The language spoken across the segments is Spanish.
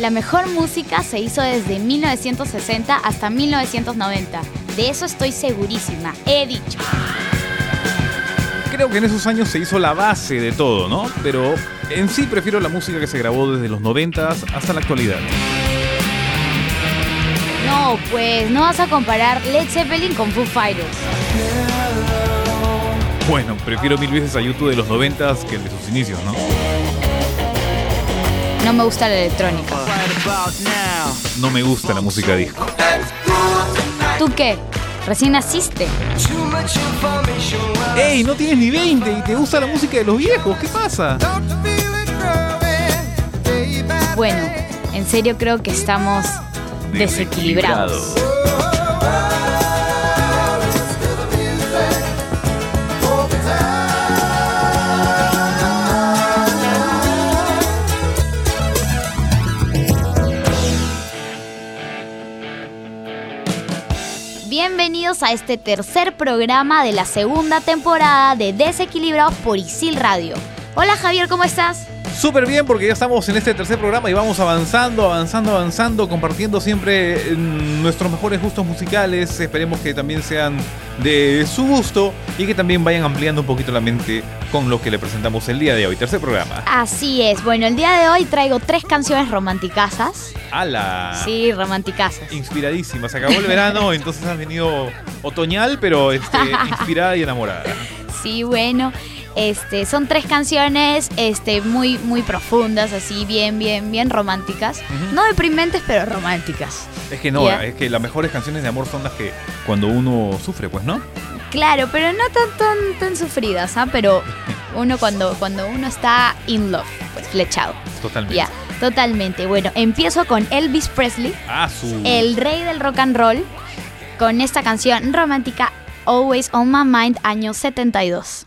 La mejor música se hizo desde 1960 hasta 1990. De eso estoy segurísima. He dicho. Creo que en esos años se hizo la base de todo, ¿no? Pero en sí prefiero la música que se grabó desde los 90 hasta la actualidad. No, pues no vas a comparar Led Zeppelin con Foo Fighters. Bueno, prefiero mil veces a YouTube de los 90 que el de sus inicios, ¿no? No me gusta la electrónica. No me gusta la música disco. ¿Tú qué? Recién naciste. ¡Ey! No tienes ni 20 y te gusta la música de los viejos. ¿Qué pasa? Bueno, en serio creo que estamos desequilibrados. Bienvenidos a este tercer programa de la segunda temporada de Desequilibrados por Isil Radio. Hola Javier, ¿cómo estás? Súper bien porque ya estamos en este tercer programa y vamos avanzando, avanzando, avanzando, compartiendo siempre mm, nuestros mejores gustos musicales. Esperemos que también sean de su gusto y que también vayan ampliando un poquito la mente con lo que le presentamos el día de hoy. Tercer programa. Así es. Bueno, el día de hoy traigo tres canciones romanticasas. ¡Hala! Sí, romanticasas. Inspiradísima. Se acabó el verano, entonces has venido otoñal, pero este, inspirada y enamorada. Sí, bueno. Este, son tres canciones este, muy, muy profundas, así, bien, bien, bien románticas. No deprimentes, pero románticas. Es que no, es que las mejores canciones de amor son las que cuando uno sufre, pues, ¿no? Claro, pero no tan, tan, tan sufridas, ¿ah? Pero uno cuando, cuando uno está in love, pues flechado. Totalmente. Ya, totalmente. Bueno, empiezo con Elvis Presley, ah, su... el rey del rock and roll, con esta canción romántica Always on My Mind, año 72.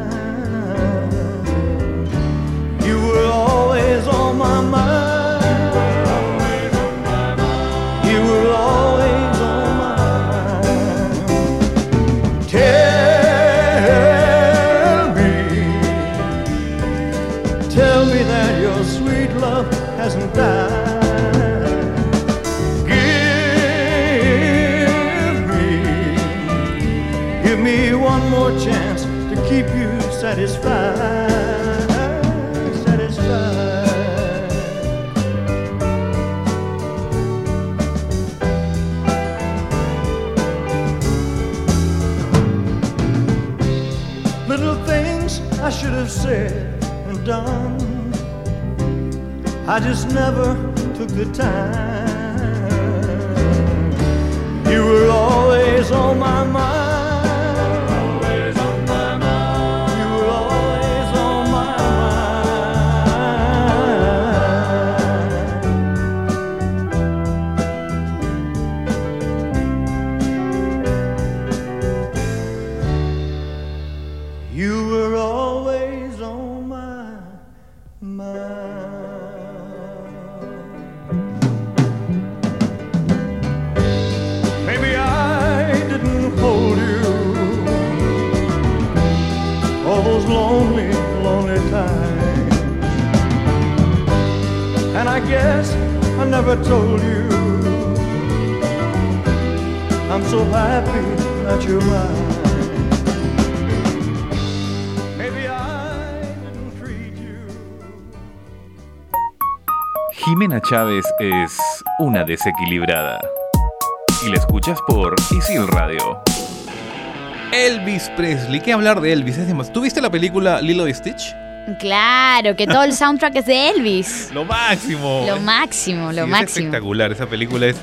Always on my mind. Have said and done. I just never took the time. You were always on my mind. Never told you I'm so happy that you're mine. Maybe I didn't treat you. Jimena Chávez es una desequilibrada. Y la escuchas por Isil Radio. Elvis Presley. ¿Qué hablar de Elvis? Es demás. ¿Tú viste la película Lilo y Stitch? Claro, que todo el soundtrack es de Elvis. Lo máximo. Lo máximo, lo Sí, es máximo. espectacular. Esa película es.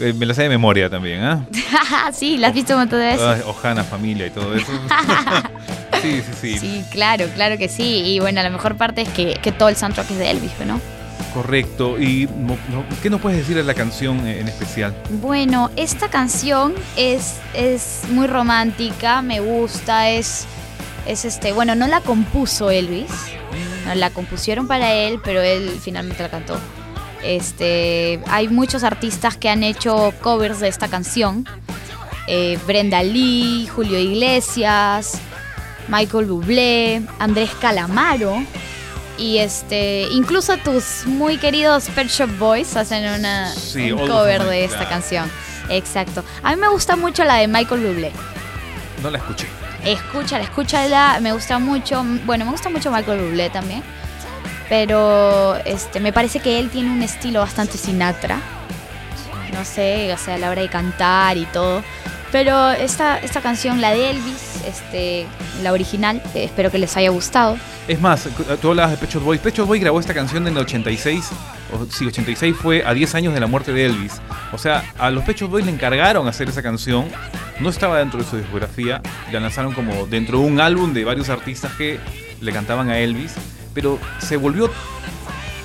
eh, me la sé de memoria también, ¿ah? sí, la has visto un montón de veces. Ojana, familia y todo eso. Sí, sí, sí. Sí, claro, claro que sí. Y bueno, la mejor parte es que, que todo el soundtrack es de Elvis, ¿no? Correcto. ¿Y qué nos puedes decir de la canción en especial? Bueno, esta canción es, es muy romántica, me gusta, es, es este, bueno, no la compuso Elvis, no, la compusieron para él, pero él finalmente la cantó. Este, hay muchos artistas que han hecho covers de esta canción. Eh, Brenda Lee, Julio Iglesias, Michael Bublé, Andrés Calamaro. Y este, incluso tus muy queridos Pet Shop Boys hacen una, Sí, un All cover de esta canción. Exacto. A mí me gusta mucho la de Michael Bublé. No la escuché. Escúchala, escúchala, me gusta mucho. Bueno, me gusta mucho Michael Bublé también. Pero este, me parece que él tiene un estilo bastante Sinatra. No sé, o sea, a la hora de cantar y todo. Pero esta, esta canción, la de Elvis, este, la original, eh, espero que les haya gustado. Es más, tú hablabas de Pet Shop Boys. Pet Shop Boys grabó esta canción en el 86. Sí, 86 fue a 10 años de la muerte de Elvis. O sea, a los Pet Shop Boys le encargaron hacer esa canción. No estaba dentro de su discografía. La lanzaron como dentro de un álbum de varios artistas que le cantaban a Elvis. Pero se volvió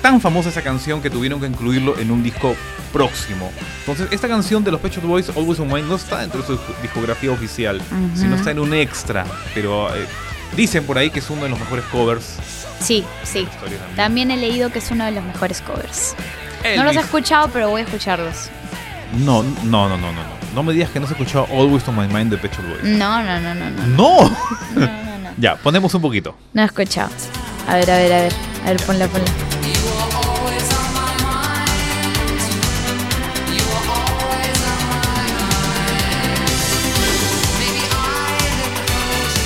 tan famosa esa canción que tuvieron que incluirlo en un disco próximo. Entonces, esta canción de los Pet Shop Boys, Always on Mine, no está dentro de su discografía oficial, Ujú. sino está en un extra. Pero eh, dicen por ahí que es uno de los mejores covers Sí, sí. también. También he leído que es uno de los mejores covers. No los he escuchado, pero voy a escucharlos. No, no, no, no, no, no. No me digas que no has escuchado Always on My Mind de Pet Shop Boys. No, no, no, no, no. ¡No! No, no, no. ya, ponemos un poquito. No he escuchado. A ver, a ver, a ver. A ver, ponla, ponla.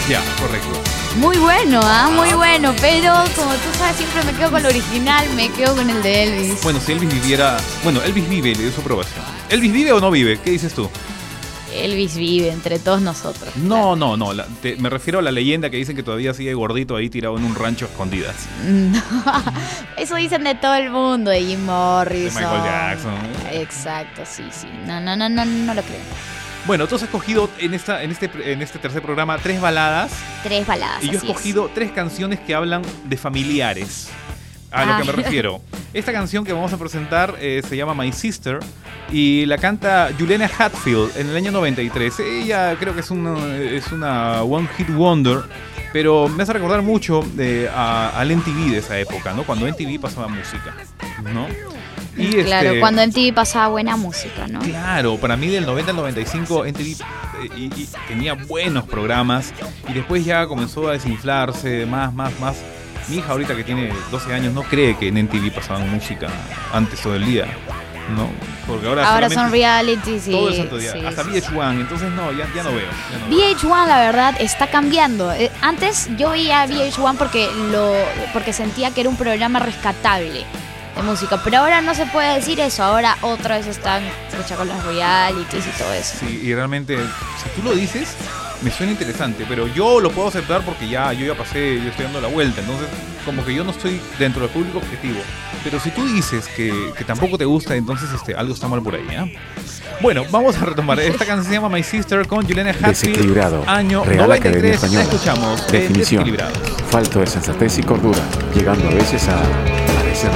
Ya, correcto. Muy bueno, ¿ah? Muy bueno. Pero como tú sabes, siempre me quedo con el original, me quedo con el de Elvis. Bueno, si Elvis viviera... Bueno, Elvis vive, le dio su aprobación. ¿Elvis vive o no vive? ¿Qué dices tú? Elvis vive entre todos nosotros. No, no, no. la- te- me refiero a la leyenda que dicen que todavía sigue gordito ahí tirado en un rancho a escondidas. No. Eso dicen de todo el mundo, de Jim Morrison. De Michael Jackson. Exacto, sí, sí. No, no, no, no, no lo creo. Bueno, tú has escogido en, esta, en, este, en este tercer programa tres baladas Tres baladas. y yo he así es. escogido tres canciones que hablan de familiares. A lo Ah. que me refiero. Esta canción que vamos a presentar eh, se llama My Sister y la canta Juliana Hatfield en el año 93. Ella creo que es una, es una One Hit Wonder, pero me hace recordar mucho eh, a, al MTV de esa época, ¿no? Cuando MTV pasaba música, ¿no? Y Claro, este, cuando en TV pasaba buena música, ¿no? Claro, para mí del 90 al 95 MTV eh, y- y tenía buenos programas y después ya comenzó a desinflarse más, más, más. Mi hija ahorita que tiene 12 años no cree que en MTV pasaban música antes todo el día, ¿no? Porque ahora, Ahora son reality, sí. todo el santo día, sí, hasta sí, VH1, entonces no, ya, ya no veo. ya no veo. VH1 la verdad está cambiando. Eh, Antes yo veía VH1 porque lo porque sentía que era un programa rescatable de música, pero ahora no se puede decir eso. Ahora otra vez están lucha con los realities y todo eso. Sí, y realmente, si tú lo dices, me suena interesante, pero yo lo puedo aceptar porque ya yo ya pasé, yo estoy dando la vuelta, entonces como que yo no estoy dentro del público objetivo. Pero si tú dices que, que tampoco te gusta, entonces este, algo está mal por ahí, ¿ah? Bueno, vamos a retomar. Esta canción se llama My Sister con Juliana Hatfield. Desequilibrado. Año Real Academia 93. La escuchamos. de Definición. Falto de sensatez y cordura, llegando a veces a parecer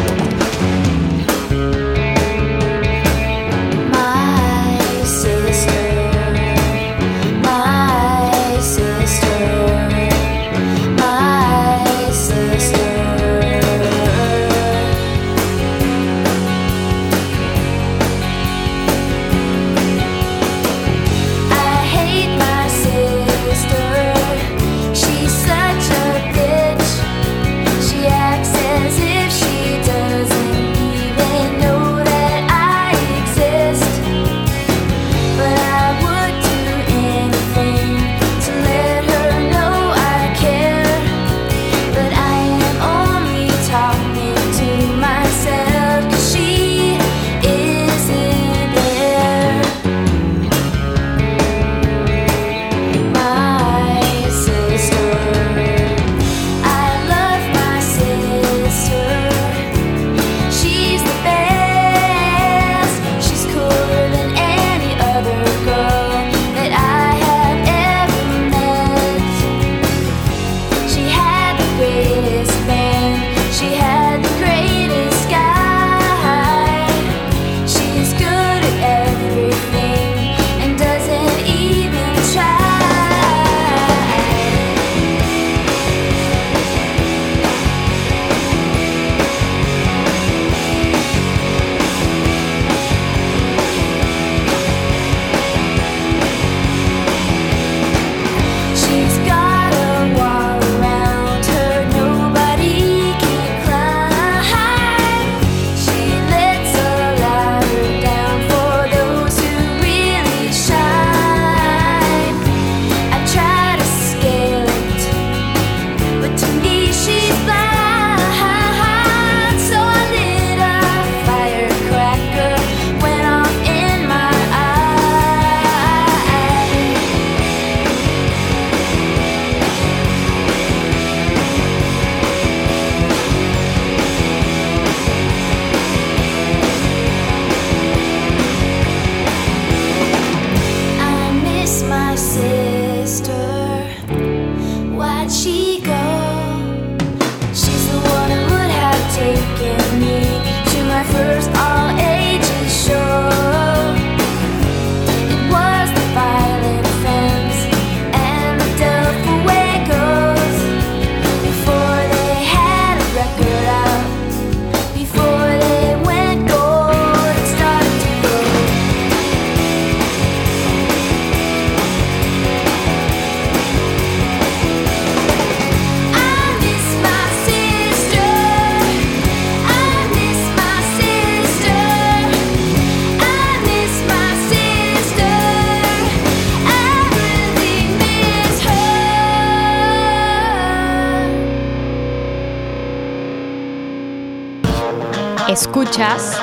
Escuchas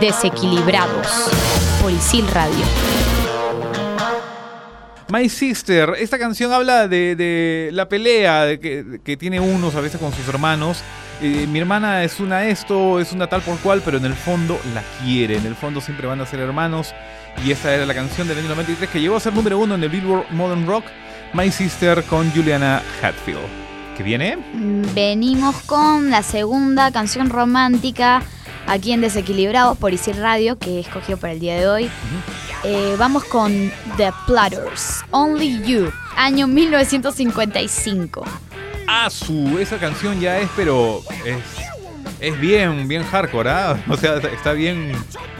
Desequilibrados por Isil Radio. My Sister, esta canción habla de, de la pelea de que, que tiene unos a veces con sus hermanos. Eh, mi hermana es una esto, es una tal por cual, pero en el fondo la quiere. En el fondo siempre van a ser hermanos. Y esta era la canción del año 93 que llegó a ser número uno en el Billboard Modern Rock. My Sister con Juliana Hatfield. ¿Qué viene? Venimos con la segunda canción romántica aquí en Desequilibrados por Isil Radio que he escogido para el día de hoy. Eh, vamos con The Platters, Only You, año 1955. Ah, su, esa canción ya es, pero es, es bien, bien hardcore, ¿ah? O sea, está bien.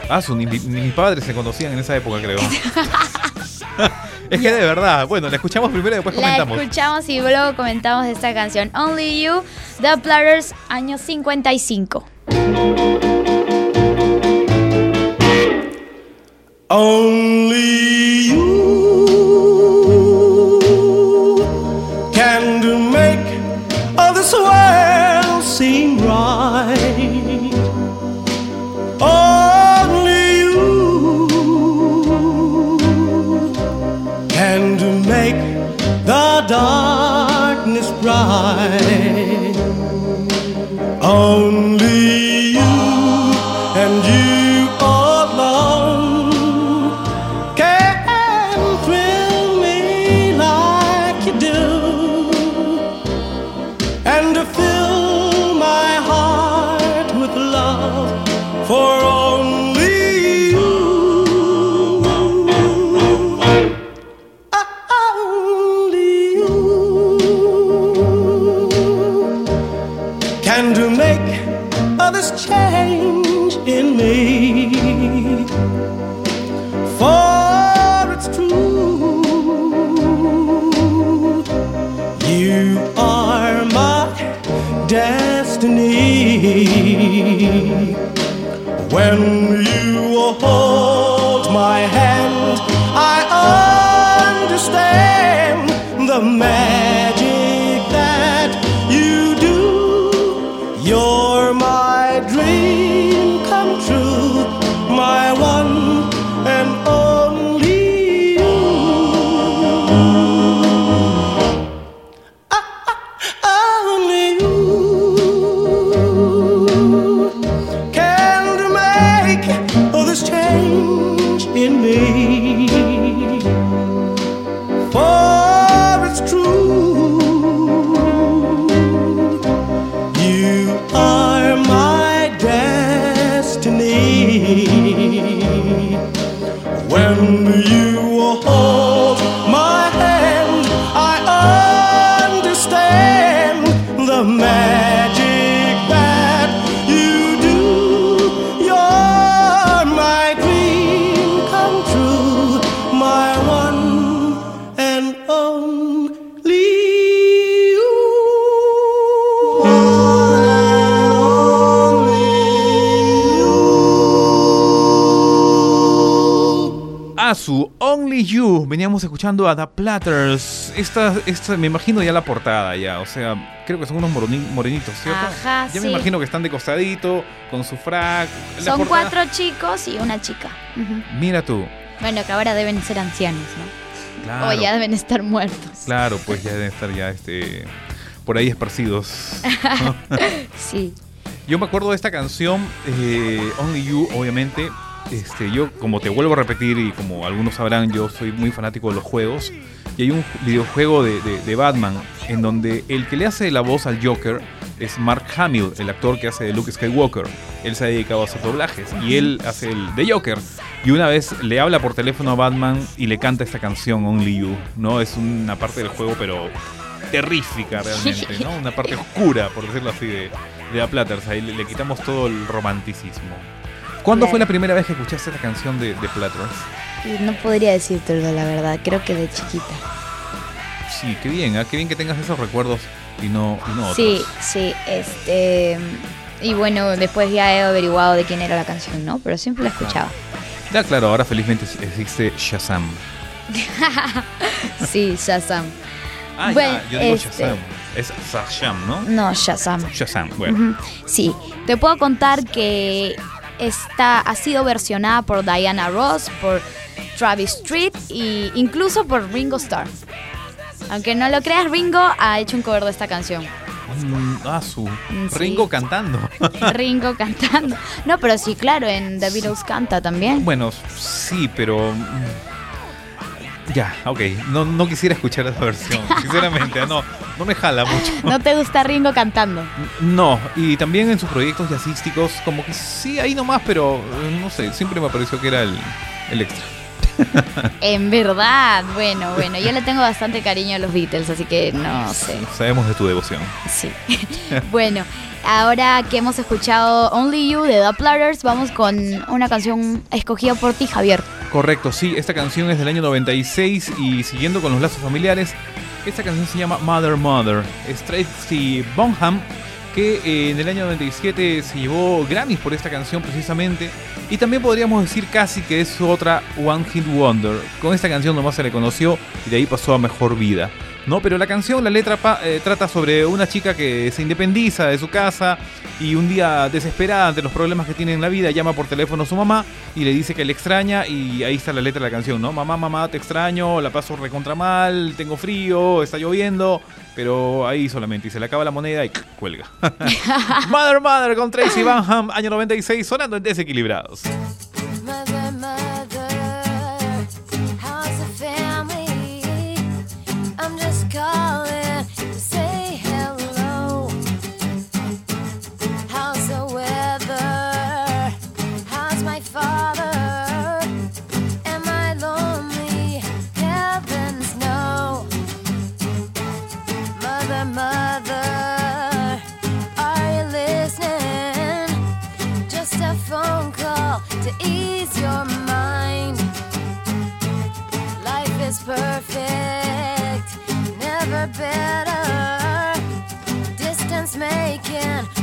Ah, su, ni, ni mis padres se conocían en esa época, creo. es que de verdad, bueno, la escuchamos primero y después La comentamos. escuchamos y luego comentamos esta canción Only You, The Platters, año 55. Only you can make all this world seem right. Only you can make the darkness bright. Only you and you Veníamos escuchando a The Platters. Esta, esta, me imagino ya la portada ya. O sea, creo que son unos morenitos, ¿cierto? Ajá, ya me imagino que están de costadito, con su frac. La Son portada- cuatro chicos y una chica. Mira tú. Bueno, que ahora deben ser ancianos, ¿no? Claro, O ya deben estar muertos. claro, pues ya deben estar ya este, por ahí esparcidos. Sí. Yo me acuerdo de esta canción, eh, Only You, obviamente. Este, yo, como te vuelvo a repetir y como algunos sabrán, yo soy muy fanático de los juegos. Y hay un videojuego de, Batman en donde el que le hace la voz al Joker es Mark Hamill, el actor que hace de Luke Skywalker. Él se ha dedicado a hacer doblajes y él hace el de Joker. Y una vez le habla por teléfono a Batman y le canta esta canción Only You. No es una parte del juego, pero terrífica realmente, ¿no? Una parte oscura, por decirlo así, de, de la Platters. Ahí le quitamos todo el romanticismo. ¿Cuándo Claro. fue la primera vez que escuchaste esta canción de, de Platters? No podría decírtelo, la verdad. Creo que de chiquita. Sí, qué bien, ¿ah? qué bien que tengas esos recuerdos y no, y no otros. Sí, sí, este... Y bueno, después ya he averiguado de quién era la canción, ¿no? Pero siempre la escuchaba. Ya, claro, ahora felizmente existe Shazam. Sí, Shazam. Ah, Bueno, ya, yo digo este, Shazam. Es Shazam, ¿no? No, Shazam. Shazam, bueno. Sí, te puedo contar que esta ha sido versionada por Diana Ross, por Travis Street e incluso por Ringo Starr. Aunque no lo creas, Ringo ha hecho un cover de esta canción. Mm, ah, su. Mm, sí. Ringo cantando. Ringo cantando. No, pero sí, claro, en The Beatles canta también. bueno, sí, pero. Ya, ok. No, no quisiera escuchar esa versión, sinceramente. No, no me jala mucho. ¿No te gusta Ringo cantando? No, y también en sus proyectos jazzísticos, como que sí, ahí nomás, pero eh, no sé, siempre me pareció que era el, el extra. En verdad, bueno, bueno, yo le tengo bastante cariño a los Beatles, así que no sé. Sabemos de tu devoción. Sí. bueno, ahora que hemos escuchado Only You de The Platters, vamos con una canción escogida por ti, Javier. Correcto, sí, esta canción es del año 96 y siguiendo con los lazos familiares, esta canción se llama Mother Mother. Es Tracy Bonham que eh, en el año 97 se llevó Grammys por esta canción precisamente y también podríamos decir casi que es otra One Hit Wonder. Con esta canción nomás se le conoció y de ahí pasó a mejor vida. No, pero la canción, la letra pa- eh, trata sobre una chica que se independiza de su casa y un día desesperada ante los problemas que tiene en la vida llama por teléfono a su mamá y le dice que le extraña y ahí está la letra de la canción, ¿no? Mamá, mamá, te extraño, la paso recontra mal, tengo frío, está lloviendo, pero ahí solamente y se le acaba la moneda y cuelga. Mother Mother con Tracy Banham, año 96, sonando en Desequilibrados.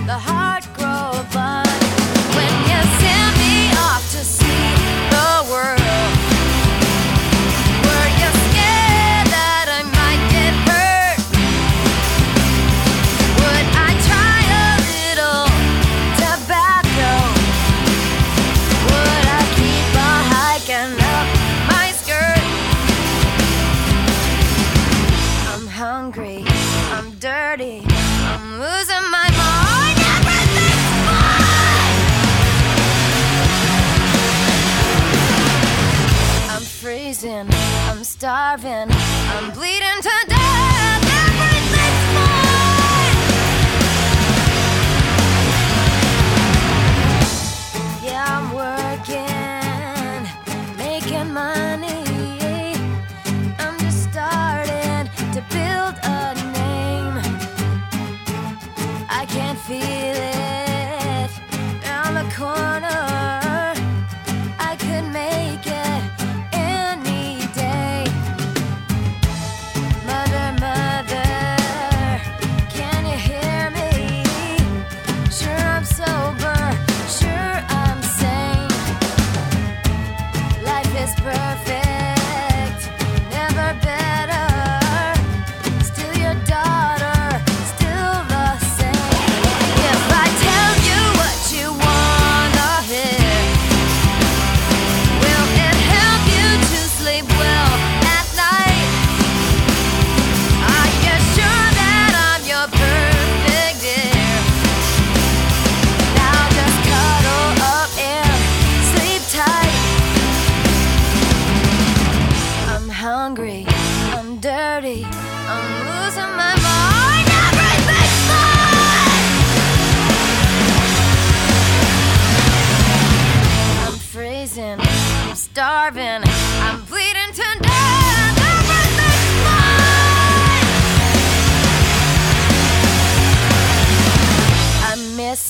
The heart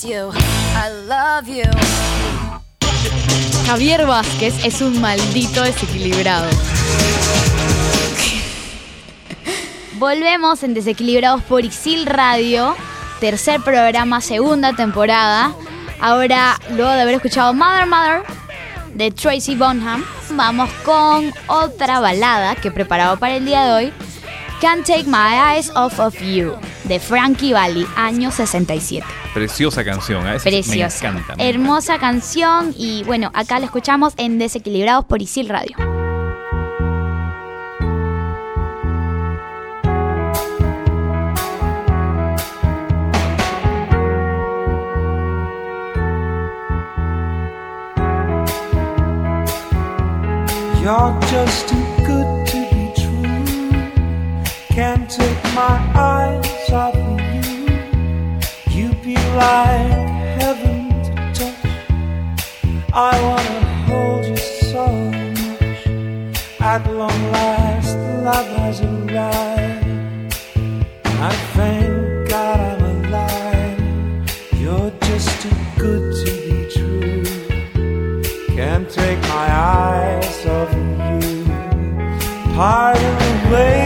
you, I love you. Javier Vázquez es un maldito desequilibrado. Volvemos en Desequilibrados por Isil Radio, tercer programa, segunda temporada. Ahora, luego de haber escuchado Mother Mother de Tracy Bonham, vamos con otra balada que he preparado para el día de hoy, Can't Take My Eyes Off of You. de Frankie Valli, año 67. Preciosa canción, ¿eh? Sí Preciosa. Me encanta. me Hermosa canción y bueno, acá la escuchamos en Desequilibrados por Isil Radio. You're just my eyes off of you. You be like heaven to touch. I wanna hold you so much. At long last, the love has arrived. I thank God I'm alive. You're just too good to be true. Can't take my eyes off of you. Pardon the way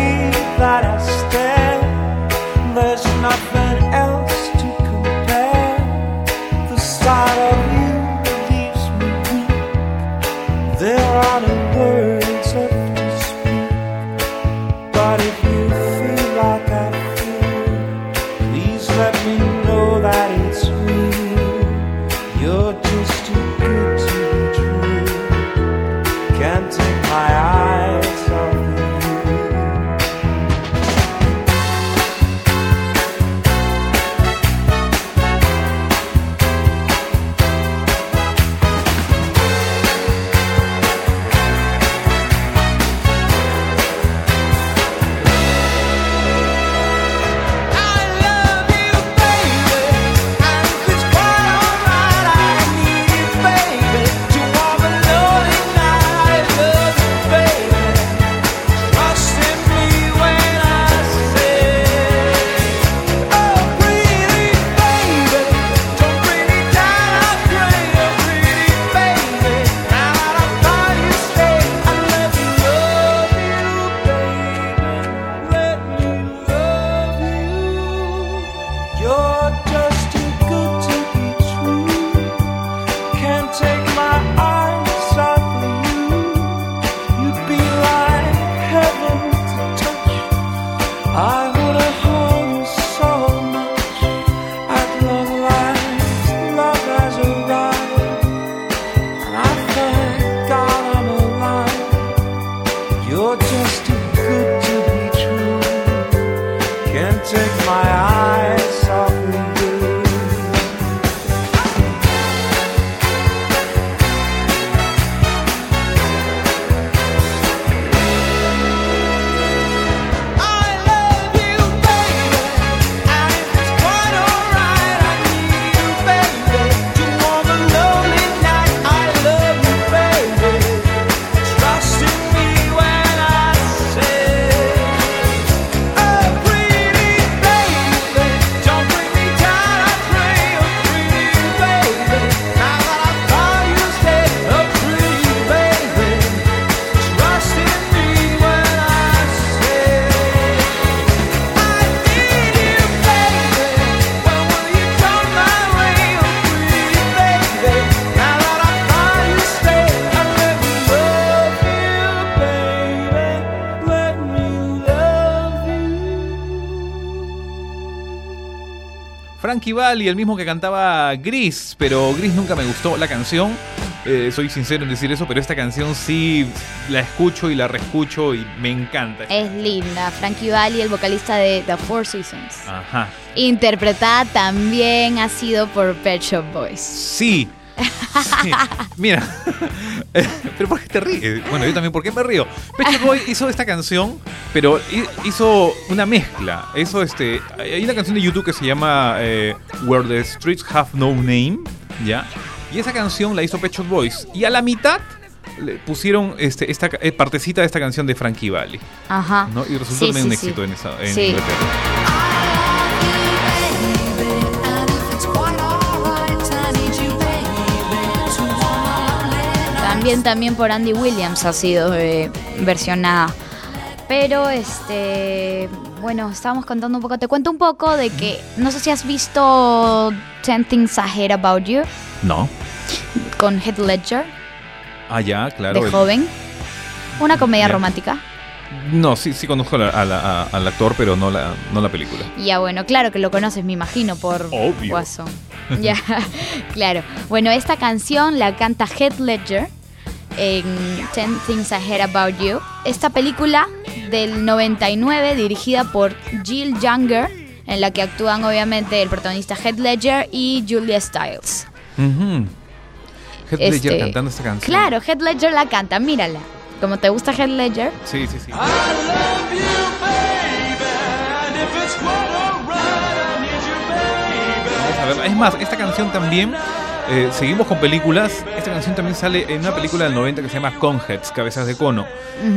Valli, el mismo que cantaba Gris, pero Gris nunca me gustó la canción. eh, soy sincero en decir eso, pero esta canción sí la escucho y la reescucho y me encanta. Es linda. Frankie Valli, el vocalista de The Four Seasons. Ajá. Interpretada también ha sido por Pet Shop Boys. Sí. Sí. Mira, pero ¿por qué te ríes? Bueno, yo también, ¿por qué me río? Pet Boy hizo esta canción, pero hi- hizo una mezcla. Hizo este, hay una canción de YouTube que se llama eh, Where the Streets Have No Name, ¿ya? Y esa canción la hizo Pet Shop Boys. Y a la mitad le pusieron este, esta eh, partecita de esta canción de Frankie Valli, Ajá. ¿no? Y resultó Sí, también un éxito en, esa, en. Inglaterra. También, también por Andy Williams ha sido eh, versionada. Pero, este, bueno, estábamos contando un poco. Te cuento un poco de que, no sé si has visto 10 Things I Hate About You No. con Heath Ledger, Ah, ya, claro. de el- joven. Una comedia Ya. romántica. No, sí, sí conozco a la- a la- a- al actor, pero no la, no la película. Ya bueno, claro que lo conoces, me imagino, por Obvio. Guasón. Ya, claro. Bueno, esta canción la canta Heath Ledger en Ten Things I Heard About You. Esta película del 99 dirigida por Jill Younger, en la que actúan obviamente el protagonista Heath Ledger y Julia Stiles. Ujú. Heath Ledger Este, cantando esta canción. Claro, Heath Ledger la canta, mírala. Como te gusta Heath Ledger, Sí, sí, sí. Vamos a verla. Es más, esta canción también, eh, seguimos con películas, esta canción también sale en una película del 90 que se llama Conheads, Cabezas de Cono.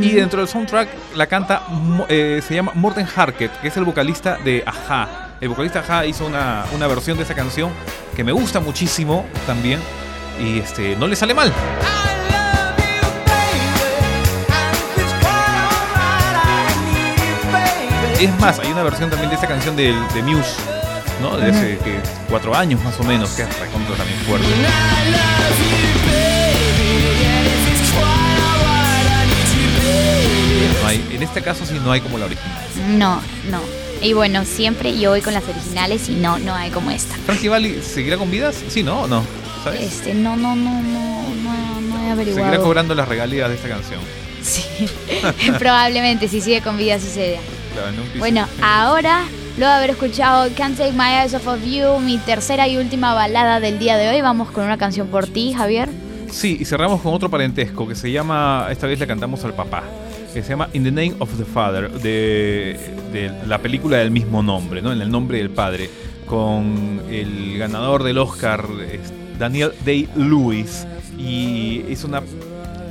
Y dentro del soundtrack la canta, eh, se llama Morten Harket, que es el vocalista de Aja. El vocalista Aja hizo una, una versión de esa canción que me gusta muchísimo también. Y este, no le sale mal. Es más, hay una versión también de esta canción de, Muse, ¿no? De hace que, cuatro años más o menos, que es recontra también fuerte. No hay- en este caso sí no hay como la original. no, no. Y bueno, siempre yo voy con las originales y no, no hay como esta. ¿Frankie Valli seguirá con vidas? Sí, ¿no? ¿O no? ¿Sabes? Este, no, no, no, no, no, no he averiguado. Seguirá cobrando las regalías de esta canción. Sí, probablemente si sigue con vida. Claro, piso. Bueno, ahora, luego de haber escuchado Can't Take My Eyes Off of You, mi tercera y última balada del día de hoy, vamos con una canción por ti, Javier. Sí, y cerramos con otro parentesco que se llama, esta vez le cantamos al papá, que se llama In the Name of the Father, de, la película del mismo nombre, ¿no? En el nombre del padre, con el ganador del Oscar, Daniel Day-Lewis, y es una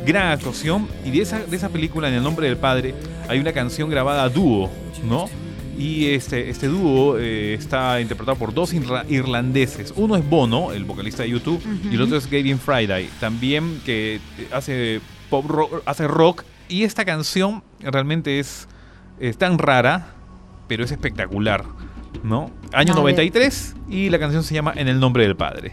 gran actuación, y de esa, de esa película, En el nombre del padre, hay una canción grabada a dúo, ¿no? Y este, este dúo eh, está interpretado por dos irlandeses. Uno es Bono, el vocalista de YouTube, y el otro es Gavin Friday, también que hace pop rock, hace rock. Y esta canción realmente es, es tan rara, pero es espectacular, ¿no? Año A ver. 93 y la canción se llama En el nombre del padre.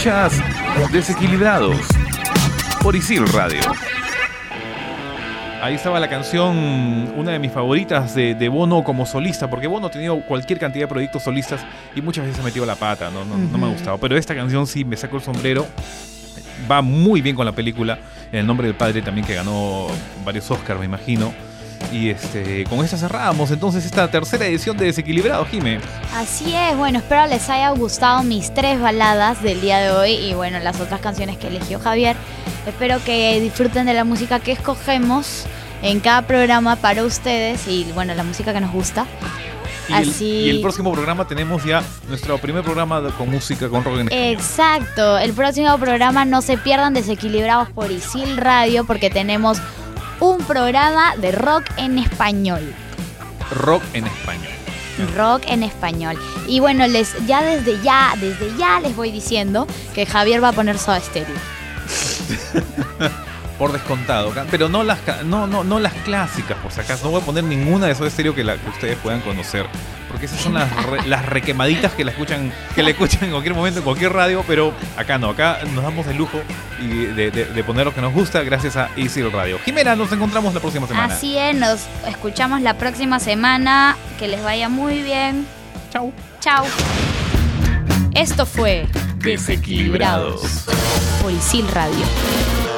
Escuchas Desequilibrados por Isil Radio. Ahí estaba la canción, una de mis favoritas de, de Bono como solista, porque Bono ha tenido cualquier cantidad de proyectos solistas y muchas veces ha metido la pata, no, no, no me ha gustado. Pero esta canción sí me saco el sombrero, va muy bien con la película, en el nombre del padre también que ganó varios Oscars, me imagino. Y este, con esta cerramos entonces esta tercera edición de Desequilibrado, Jime. Así es, bueno, espero les haya gustado mis tres baladas del día de hoy y bueno, las otras canciones que eligió Javier. Espero que disfruten de la música que escogemos en cada programa para ustedes y bueno, la música que nos gusta. Y el, Así. y el próximo programa tenemos ya nuestro primer programa con música, con rock en. Exacto, el próximo programa no se pierdan desequilibrados por Isil Radio porque tenemos un programa de rock en español. Rock en español. Rock en español. Y bueno, les ya desde ya, desde ya les voy diciendo que Javier va a poner Soda Stereo. Por descontado, pero no las no, no, no las clásicas, por si acaso. No voy a poner ninguna de esos estéreo que, la, que ustedes puedan conocer. Porque esas son las, re- las requemaditas que la escuchan, que la escuchan en cualquier momento, en cualquier radio, pero acá no, acá nos damos el lujo y de, de- de poner lo que nos gusta gracias a Easy Radio. Jimena, nos encontramos la próxima semana. Así es, nos escuchamos la próxima semana. Que les vaya muy bien. Chau. Chao. Esto fue Desequilibrados. por Isil Radio.